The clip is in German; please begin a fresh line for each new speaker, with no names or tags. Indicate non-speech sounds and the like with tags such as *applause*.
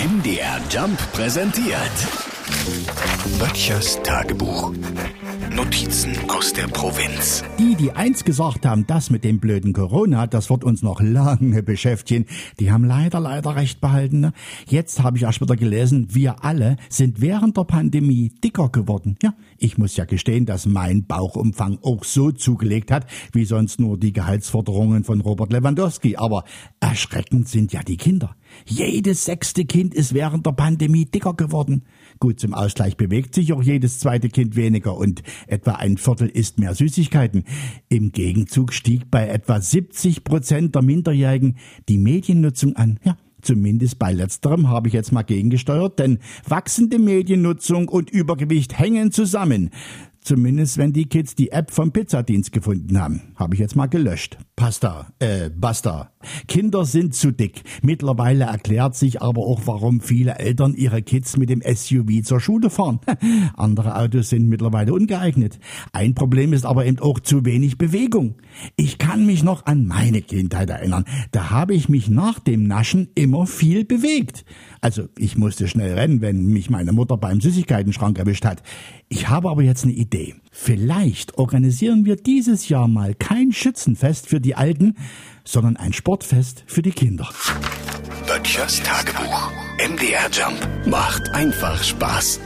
MDR Jump präsentiert. Böttchers Tagebuch. Notizen aus der Provinz.
Die, die eins gesagt haben, das mit dem blöden Corona, das wird uns noch lange beschäftigen, die haben leider, leider recht behalten. Ne? Jetzt habe ich erst wieder gelesen, wir alle sind während der Pandemie dicker geworden. Ja, ich muss ja gestehen, dass mein Bauchumfang auch so zugelegt hat, wie sonst nur die Gehaltsforderungen von Robert Lewandowski. Aber erschreckend sind ja die Kinder. Jedes sechste Kind ist während der Pandemie dicker geworden. Gut, zum Ausgleich bewegt sich auch jedes zweite Kind weniger und etwa ein Viertel isst mehr Süßigkeiten. Im Gegenzug stieg bei etwa 70 Prozent der Minderjährigen die Mediennutzung an. Ja, Zumindest bei letzterem habe ich jetzt mal gegengesteuert, denn wachsende Mediennutzung und Übergewicht hängen zusammen. Zumindest wenn die Kids die App vom Pizzadienst gefunden haben. Habe ich jetzt mal gelöscht. Pasta, äh, basta. Kinder sind zu dick. Mittlerweile erklärt sich aber auch, warum viele Eltern ihre Kids mit dem SUV zur Schule fahren. *laughs* Andere Autos sind mittlerweile ungeeignet. Ein Problem ist aber eben auch zu wenig Bewegung. Ich kann mich noch an meine Kindheit erinnern. Da habe ich mich nach dem Naschen immer viel bewegt. Also ich musste schnell rennen, wenn mich meine Mutter beim Süßigkeitenschrank erwischt hat. Ich habe aber jetzt eine Idee. Vielleicht organisieren wir dieses Jahr mal kein Schützenfest für die Alten, sondern ein Sportfest für die Kinder.
Böttchers Tagebuch. MDR Jump macht einfach Spaß.